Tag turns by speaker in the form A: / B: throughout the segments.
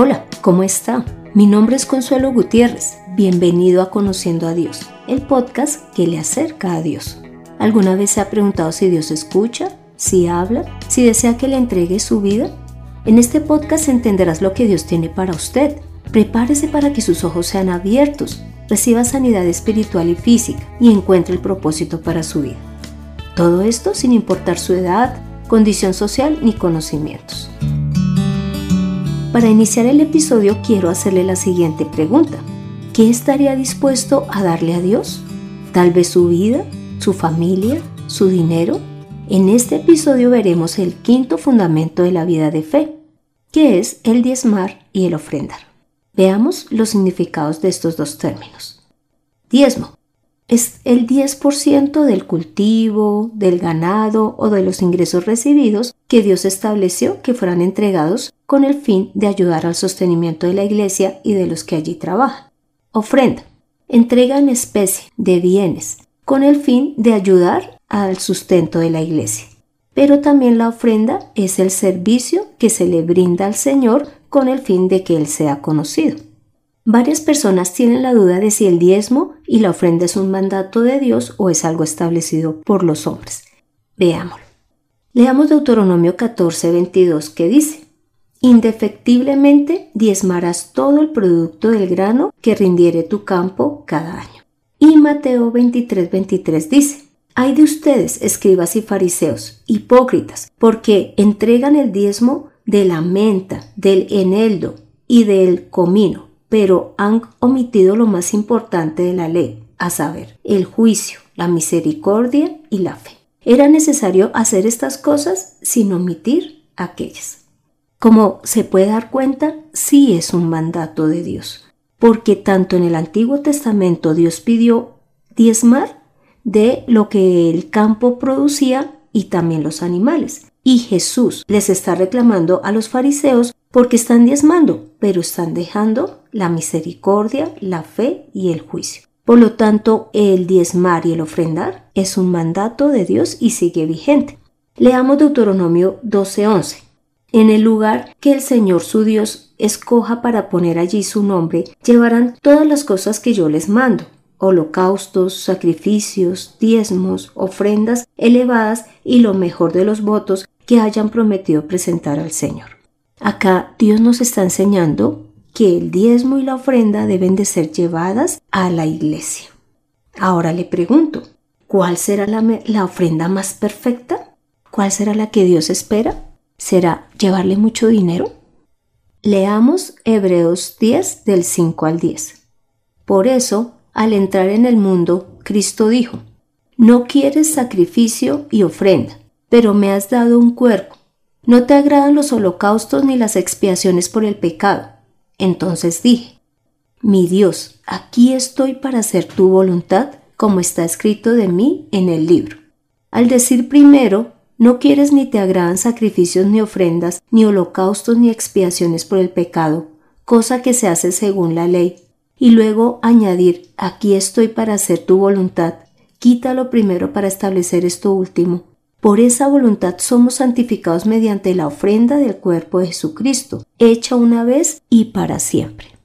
A: Hola, ¿cómo está? Mi nombre es Consuelo Gutiérrez. Bienvenido a Conociendo a Dios, el podcast que le acerca a Dios. ¿Alguna vez se ha preguntado si Dios escucha, si habla, si desea que le entregue su vida? En este podcast entenderás lo que Dios tiene para usted. Prepárese para que sus ojos sean abiertos, reciba sanidad espiritual y física y encuentre el propósito para su vida. Todo esto sin importar su edad, condición social ni conocimientos. Para iniciar el episodio quiero hacerle la siguiente pregunta. ¿Qué estaría dispuesto a darle a Dios? Tal vez su vida, su familia, su dinero. En este episodio veremos el quinto fundamento de la vida de fe, que es el diezmar y el ofrendar. Veamos los significados de estos dos términos. Diezmo es el 10% del cultivo, del ganado o de los ingresos recibidos que Dios estableció que fueran entregados con el fin de ayudar al sostenimiento de la iglesia y de los que allí trabajan. Ofrenda. Entrega en especie de bienes con el fin de ayudar al sustento de la iglesia. Pero también la ofrenda es el servicio que se le brinda al Señor con el fin de que Él sea conocido. Varias personas tienen la duda de si el diezmo y la ofrenda es un mandato de Dios o es algo establecido por los hombres. Veámoslo. Leamos Deuteronomio 14, 22 que dice, Indefectiblemente diezmarás todo el producto del grano que rindiere tu campo cada año. Y Mateo 23, 23 dice, Hay de ustedes, escribas y fariseos, hipócritas, porque entregan el diezmo de la menta, del eneldo y del comino pero han omitido lo más importante de la ley, a saber, el juicio, la misericordia y la fe. Era necesario hacer estas cosas sin omitir aquellas. Como se puede dar cuenta, sí es un mandato de Dios, porque tanto en el Antiguo Testamento Dios pidió diezmar de lo que el campo producía y también los animales. Y Jesús les está reclamando a los fariseos porque están diezmando, pero están dejando la misericordia, la fe y el juicio. Por lo tanto, el diezmar y el ofrendar es un mandato de Dios y sigue vigente. Leamos Deuteronomio 12:11. En el lugar que el Señor su Dios escoja para poner allí su nombre, llevarán todas las cosas que yo les mando, holocaustos, sacrificios, diezmos, ofrendas elevadas y lo mejor de los votos que hayan prometido presentar al Señor. Acá Dios nos está enseñando que el diezmo y la ofrenda deben de ser llevadas a la iglesia. Ahora le pregunto, ¿cuál será la, ofrenda más perfecta? ¿Cuál será la que Dios espera? ¿Será llevarle mucho dinero? Leamos Hebreos 10 del 5 al 10. Por eso, al entrar en el mundo, Cristo dijo, No quieres sacrificio y ofrenda, pero me has dado un cuerpo no te agradan los holocaustos ni las expiaciones por el pecado. Entonces dije, mi Dios, aquí estoy para hacer tu voluntad, como está escrito de mí en el libro. Al decir primero, no quieres ni te agradan sacrificios ni ofrendas, ni holocaustos ni expiaciones por el pecado, cosa que se hace según la ley, y luego añadir, aquí estoy para hacer tu voluntad, quítalo primero para establecer esto último, por esa voluntad somos santificados mediante la ofrenda del cuerpo de Jesucristo, hecha una vez y para siempre.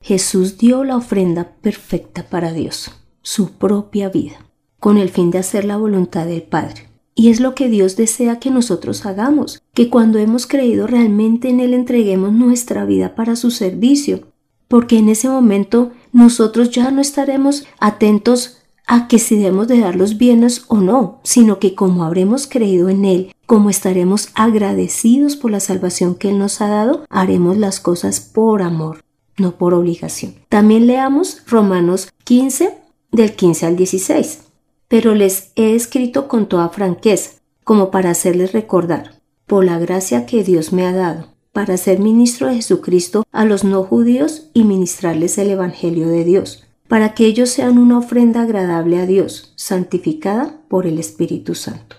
A: Jesús dio la ofrenda perfecta para Dios, su propia vida, con el fin de hacer la voluntad del Padre. Y es lo que Dios desea que nosotros hagamos, que cuando hemos creído realmente en Él entreguemos nuestra vida para su servicio, porque en ese momento nosotros ya no estaremos atentos a que si debemos de dar los bienes o no, sino que como habremos creído en Él, como estaremos agradecidos por la salvación que Él nos ha dado, haremos las cosas por amor, no por obligación. También leamos Romanos 15 del 15 al 16. Pero les he escrito con toda franqueza, como para hacerles recordar, por la gracia que Dios me ha dado, para ser ministro de Jesucristo a los no judíos y ministrarles el Evangelio de Dios para que ellos sean una ofrenda agradable a Dios, santificada por el Espíritu Santo.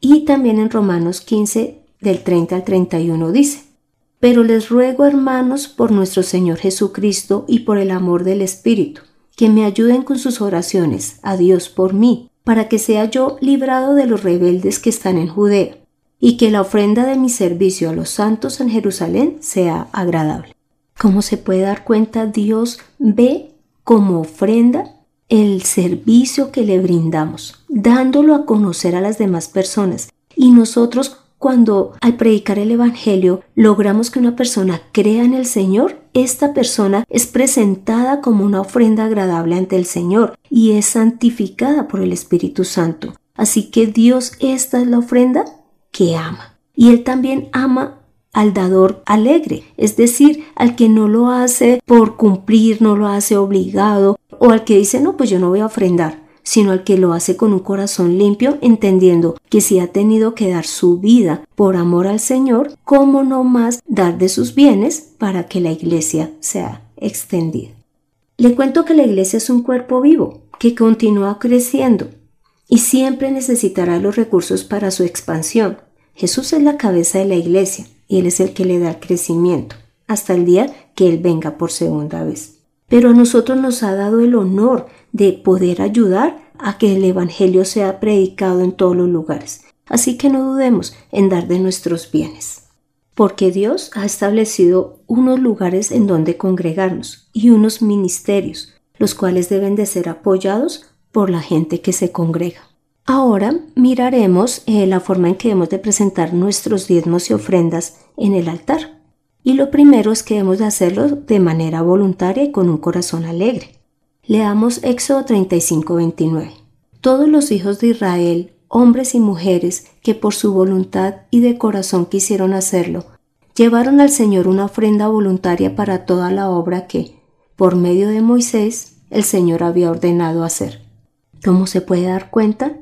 A: Y también en Romanos 15, del 30 al 31 dice, Pero les ruego, hermanos, por nuestro Señor Jesucristo y por el amor del Espíritu, que me ayuden con sus oraciones a Dios por mí, para que sea yo librado de los rebeldes que están en Judea, y que la ofrenda de mi servicio a los santos en Jerusalén sea agradable. Como se puede dar cuenta, Dios ve como ofrenda el servicio que le brindamos, dándolo a conocer a las demás personas. Y nosotros cuando al predicar el Evangelio logramos que una persona crea en el Señor, esta persona es presentada como una ofrenda agradable ante el Señor y es santificada por el Espíritu Santo. Así que Dios esta es la ofrenda que ama. Y Él también ama al dador alegre, es decir, al que no lo hace por cumplir, no lo hace obligado, o al que dice, no, pues yo no voy a ofrendar sino al que lo hace con un corazón limpio, entendiendo que si ha tenido que dar su vida por amor al Señor, ¿cómo no más dar de sus bienes para que la iglesia sea extendida? Le cuento que la iglesia es un cuerpo vivo que continúa creciendo y siempre necesitará los recursos para su expansión. Jesús es la cabeza de la iglesia y Él es el que le da crecimiento hasta el día que Él venga por segunda vez. Pero a nosotros nos ha dado el honor de poder ayudar a que el Evangelio sea predicado en todos los lugares. Así que no dudemos en dar de nuestros bienes. Porque Dios ha establecido unos lugares en donde congregarnos y unos ministerios, los cuales deben de ser apoyados por la gente que se congrega. Ahora miraremos eh, la forma en que debemos de presentar nuestros diezmos y ofrendas en el altar. Y lo primero es que debemos de hacerlo de manera voluntaria y con un corazón alegre. Leamos Éxodo 35, 29. Todos los hijos de Israel, hombres y mujeres, que por su voluntad y de corazón quisieron hacerlo, llevaron al Señor una ofrenda voluntaria para toda la obra que, por medio de Moisés, el Señor había ordenado hacer. ¿Cómo se puede dar cuenta?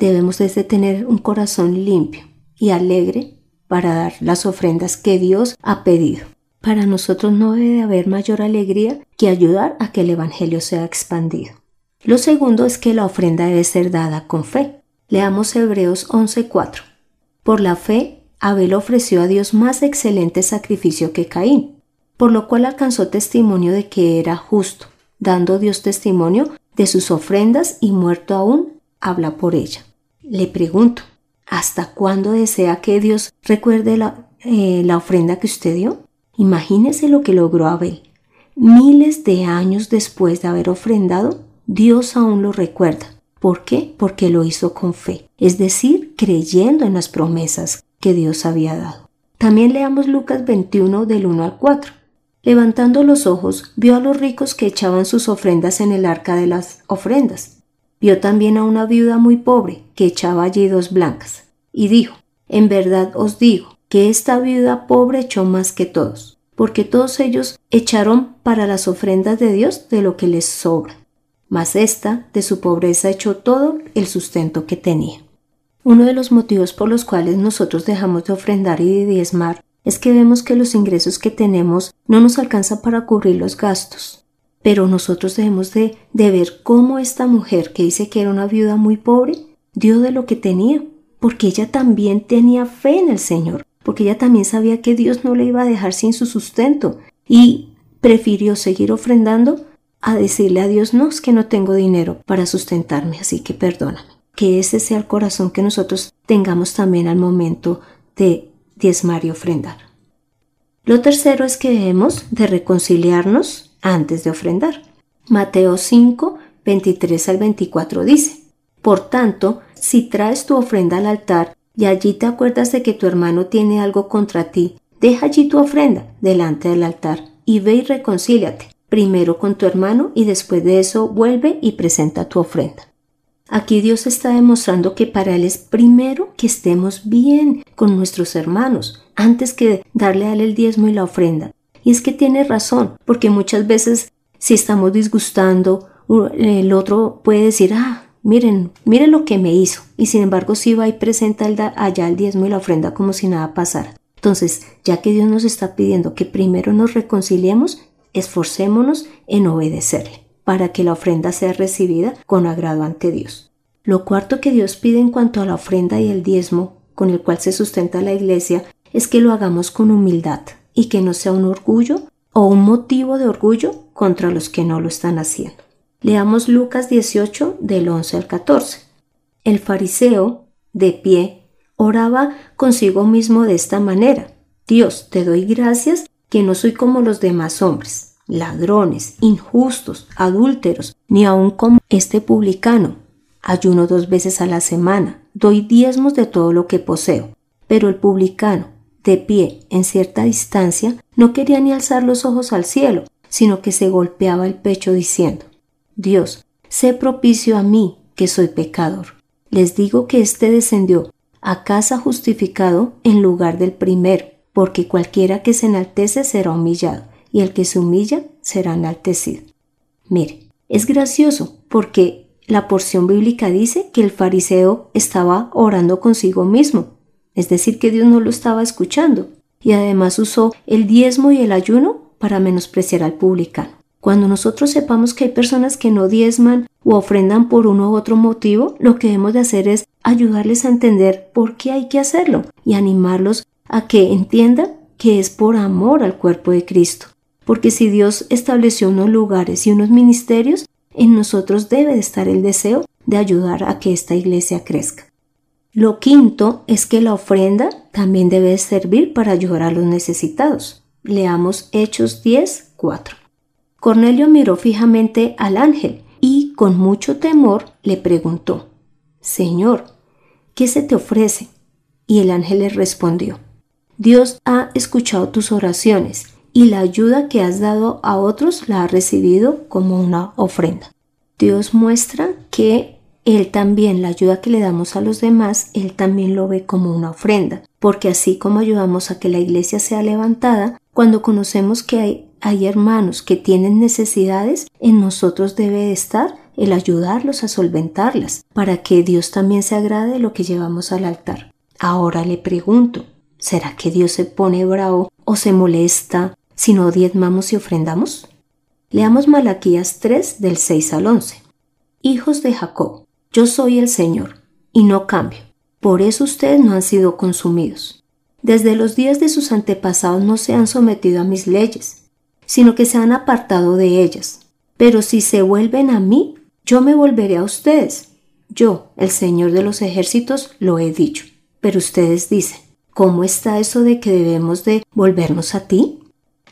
A: Debemos desde tener un corazón limpio y alegre para dar las ofrendas que Dios ha pedido. Para nosotros no debe haber mayor alegría que ayudar a que el Evangelio sea expandido. Lo segundo es que la ofrenda debe ser dada con fe. Leamos Hebreos 11:4. Por la fe, Abel ofreció a Dios más excelente sacrificio que Caín, por lo cual alcanzó testimonio de que era justo, dando Dios testimonio de sus ofrendas y muerto aún, habla por ella. Le pregunto, ¿hasta cuándo desea que Dios recuerde la, eh, la ofrenda que usted dio? Imagínese lo que logró Abel. Miles de años después de haber ofrendado, Dios aún lo recuerda. ¿Por qué? Porque lo hizo con fe, es decir, creyendo en las promesas que Dios había dado. También leamos Lucas 21 del 1 al 4. Levantando los ojos, vio a los ricos que echaban sus ofrendas en el arca de las ofrendas. Vio también a una viuda muy pobre que echaba allí dos blancas. Y dijo, En verdad os digo, que esta viuda pobre echó más que todos, porque todos ellos echaron para las ofrendas de Dios de lo que les sobra, mas esta de su pobreza echó todo el sustento que tenía. Uno de los motivos por los cuales nosotros dejamos de ofrendar y de diezmar es que vemos que los ingresos que tenemos no nos alcanzan para cubrir los gastos. Pero nosotros debemos de, de ver cómo esta mujer que dice que era una viuda muy pobre dio de lo que tenía, porque ella también tenía fe en el Señor porque ella también sabía que Dios no le iba a dejar sin su sustento y prefirió seguir ofrendando a decirle a Dios, no, es que no tengo dinero para sustentarme, así que perdóname. Que ese sea el corazón que nosotros tengamos también al momento de diezmar y ofrendar. Lo tercero es que debemos de reconciliarnos antes de ofrendar. Mateo 5, 23 al 24 dice, Por tanto, si traes tu ofrenda al altar y allí te acuerdas de que tu hermano tiene algo contra ti, deja allí tu ofrenda delante del altar y ve y reconcíliate, primero con tu hermano y después de eso vuelve y presenta tu ofrenda. Aquí Dios está demostrando que para Él es primero que estemos bien con nuestros hermanos, antes que darle a Él el diezmo y la ofrenda. Y es que tiene razón, porque muchas veces si estamos disgustando, el otro puede decir, ah, miren, miren lo que me hizo. Y sin embargo, si va y presenta allá el diezmo y la ofrenda como si nada pasara. Entonces, ya que Dios nos está pidiendo que primero nos reconciliemos, esforcémonos en obedecerle para que la ofrenda sea recibida con agrado ante Dios. Lo cuarto que Dios pide en cuanto a la ofrenda y el diezmo con el cual se sustenta la iglesia es que lo hagamos con humildad y que no sea un orgullo o un motivo de orgullo contra los que no lo están haciendo. Leamos Lucas 18 del 11 al 14. El fariseo, de pie, oraba consigo mismo de esta manera. Dios, te doy gracias que no soy como los demás hombres, ladrones, injustos, adúlteros, ni aun como este publicano. Ayuno dos veces a la semana, doy diezmos de todo lo que poseo. Pero el publicano, de pie en cierta distancia, no quería ni alzar los ojos al cielo, sino que se golpeaba el pecho diciendo, Dios, sé propicio a mí, que soy pecador. Les digo que éste descendió a casa justificado en lugar del primero, porque cualquiera que se enaltece será humillado, y el que se humilla será enaltecido. Mire, es gracioso porque la porción bíblica dice que el fariseo estaba orando consigo mismo, es decir, que Dios no lo estaba escuchando, y además usó el diezmo y el ayuno para menospreciar al publicano. Cuando nosotros sepamos que hay personas que no diezman o ofrendan por uno u otro motivo, lo que debemos de hacer es ayudarles a entender por qué hay que hacerlo y animarlos a que entiendan que es por amor al cuerpo de Cristo. Porque si Dios estableció unos lugares y unos ministerios, en nosotros debe de estar el deseo de ayudar a que esta iglesia crezca. Lo quinto es que la ofrenda también debe servir para ayudar a los necesitados. Leamos Hechos 10, 4. Cornelio miró fijamente al ángel y con mucho temor le preguntó, Señor, ¿qué se te ofrece? Y el ángel le respondió, Dios ha escuchado tus oraciones y la ayuda que has dado a otros la ha recibido como una ofrenda. Dios muestra que Él también, la ayuda que le damos a los demás, Él también lo ve como una ofrenda, porque así como ayudamos a que la iglesia sea levantada, cuando conocemos que hay, hay hermanos que tienen necesidades, en nosotros debe estar el ayudarlos a solventarlas, para que Dios también se agrade de lo que llevamos al altar. Ahora le pregunto, ¿será que Dios se pone bravo o se molesta si no diezmamos y ofrendamos? Leamos Malaquías 3 del 6 al 11. Hijos de Jacob, yo soy el Señor, y no cambio. Por eso ustedes no han sido consumidos. Desde los días de sus antepasados no se han sometido a mis leyes, sino que se han apartado de ellas. Pero si se vuelven a mí, yo me volveré a ustedes. Yo, el Señor de los ejércitos, lo he dicho. Pero ustedes dicen, ¿cómo está eso de que debemos de volvernos a ti?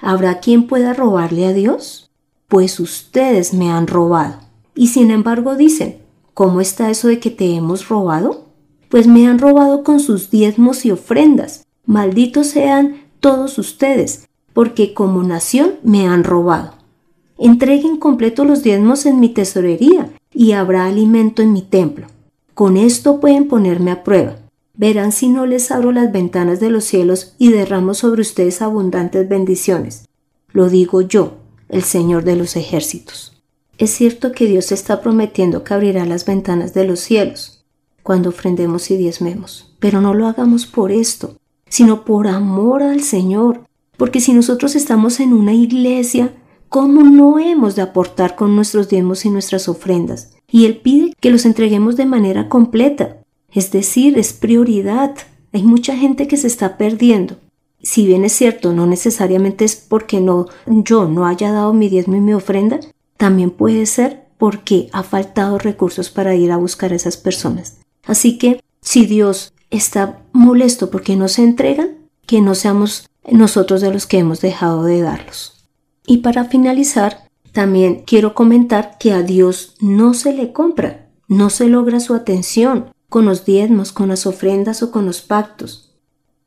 A: ¿Habrá quien pueda robarle a Dios? Pues ustedes me han robado. Y sin embargo dicen, ¿cómo está eso de que te hemos robado? Pues me han robado con sus diezmos y ofrendas. Malditos sean todos ustedes, porque como nación me han robado. Entreguen completo los diezmos en mi tesorería, y habrá alimento en mi templo. Con esto pueden ponerme a prueba Verán si no les abro las ventanas de los cielos y derramo sobre ustedes abundantes bendiciones. Lo digo yo, el Señor de los ejércitos. Es cierto que Dios está prometiendo que abrirá las ventanas de los cielos cuando ofrendemos y diezmemos, pero no lo hagamos por esto, sino por amor al Señor, porque si nosotros estamos en una iglesia, ¿cómo no hemos de aportar con nuestros diezmos y nuestras ofrendas? Y Él pide que los entreguemos de manera completa, es decir, es prioridad. Hay mucha gente que se está perdiendo. Si bien es cierto, no necesariamente es porque no, yo no haya dado mi diezmo y mi ofrenda, también puede ser porque ha faltado recursos para ir a buscar a esas personas. Así que si Dios está molesto porque no se entregan, que no seamos nosotros de los que hemos dejado de darlos. Y para finalizar, también quiero comentar que a Dios no se le compra, no se logra su atención, con los diezmos, con las ofrendas o con los pactos,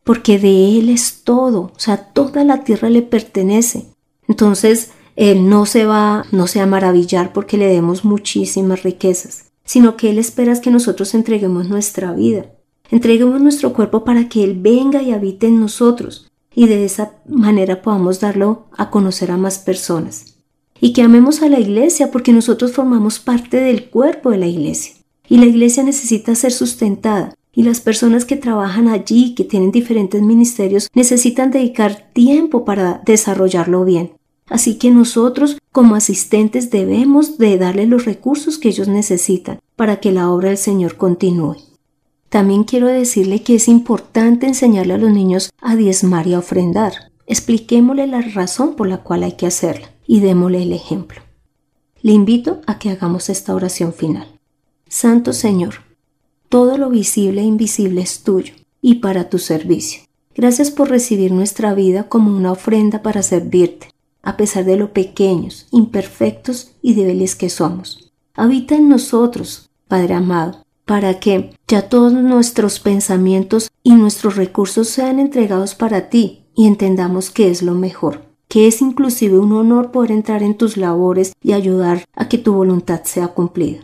A: porque de Él es todo, o sea, toda la tierra le pertenece. Entonces, Él no se va, no se va a maravillar porque le demos muchísimas riquezas, sino que Él espera que nosotros entreguemos nuestra vida, entreguemos nuestro cuerpo para que Él venga y habite en nosotros y de esa manera podamos darlo a conocer a más personas. Y que amemos a la iglesia porque nosotros formamos parte del cuerpo de la iglesia y la iglesia necesita ser sustentada y las personas que trabajan allí, que tienen diferentes ministerios, necesitan dedicar tiempo para desarrollarlo bien. Así que nosotros como asistentes debemos de darle los recursos que ellos necesitan para que la obra del Señor continúe. También quiero decirle que es importante enseñarle a los niños a diezmar y a ofrendar. Expliquémosle la razón por la cual hay que hacerla y démosle el ejemplo. Le invito a que hagamos esta oración final. Santo Señor, todo lo visible e invisible es tuyo y para tu servicio. Gracias por recibir nuestra vida como una ofrenda para servirte, a pesar de lo pequeños, imperfectos y débiles que somos. Habita en nosotros, Padre amado, para que ya todos nuestros pensamientos y nuestros recursos sean entregados para ti y entendamos que es lo mejor, que es inclusive un honor poder entrar en tus labores y ayudar a que tu voluntad sea cumplida.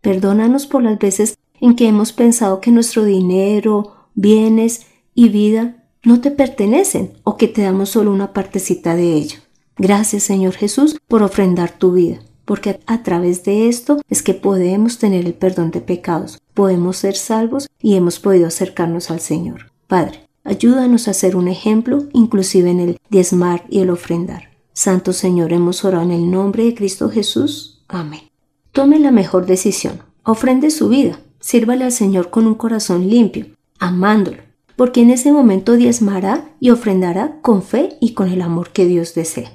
A: Perdónanos por las veces en que hemos pensado que nuestro dinero, bienes y vida no te pertenecen o que te damos solo una partecita de ello. Gracias Señor Jesús por ofrendar tu vida, porque a través de esto es que podemos tener el perdón de pecados, podemos ser salvos y hemos podido acercarnos al Señor. Padre, ayúdanos a ser un ejemplo, inclusive en el diezmar y el ofrendar. Santo Señor, hemos orado en el nombre de Cristo Jesús. Amén. Tome la mejor decisión. Ofrende su vida. Sírvale al Señor con un corazón limpio, amándolo, porque en ese momento diezmará y ofrendará con fe y con el amor que Dios desea.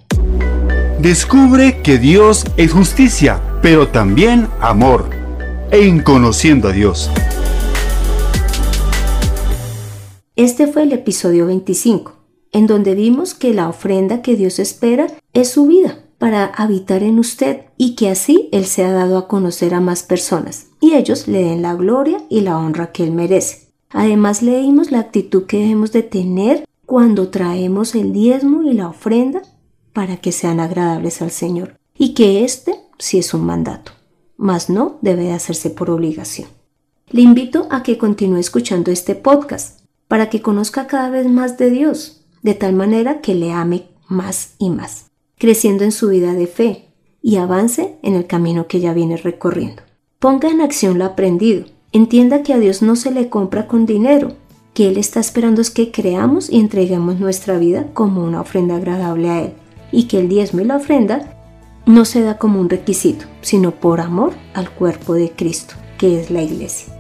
B: Descubre que Dios es justicia, pero también amor, en conociendo a Dios.
A: Este fue el episodio 25, en donde vimos que la ofrenda que Dios espera es su vida para habitar en usted y que así Él se ha dado a conocer a más personas y ellos le den la gloria y la honra que Él merece. Además leímos la actitud que debemos de tener cuando traemos el diezmo y la ofrenda para que sean agradables al Señor y que este sí es un mandato, mas no debe de hacerse por obligación. Le invito a que continúe escuchando este podcast para que conozca cada vez más de Dios, de tal manera que le ame más y más, creciendo en su vida de fe y avance en el camino que ya viene recorriendo. Ponga en acción lo aprendido Entienda que a Dios no se le compra con dinero, que Él está esperando es que creamos y entreguemos nuestra vida como una ofrenda agradable a Él, y que el diezmo y la ofrenda no se da como un requisito, sino por amor al cuerpo de Cristo, que es la iglesia.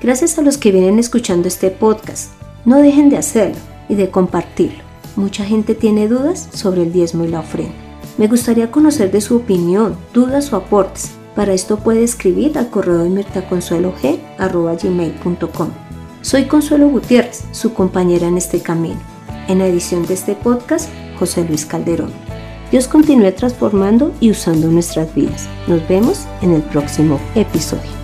A: Gracias a los que vienen escuchando este podcast, no dejen de hacerlo y de compartirlo. Mucha gente tiene dudas sobre el diezmo y la ofrenda. Me gustaría conocer de su opinión, dudas o aportes para esto puede escribir al correo de mirtaconsuelog.com. Soy Consuelo Gutiérrez, su compañera en este camino. En la edición de este podcast, José Luis Calderón. Dios continúe transformando y usando nuestras vidas. Nos vemos en el próximo episodio.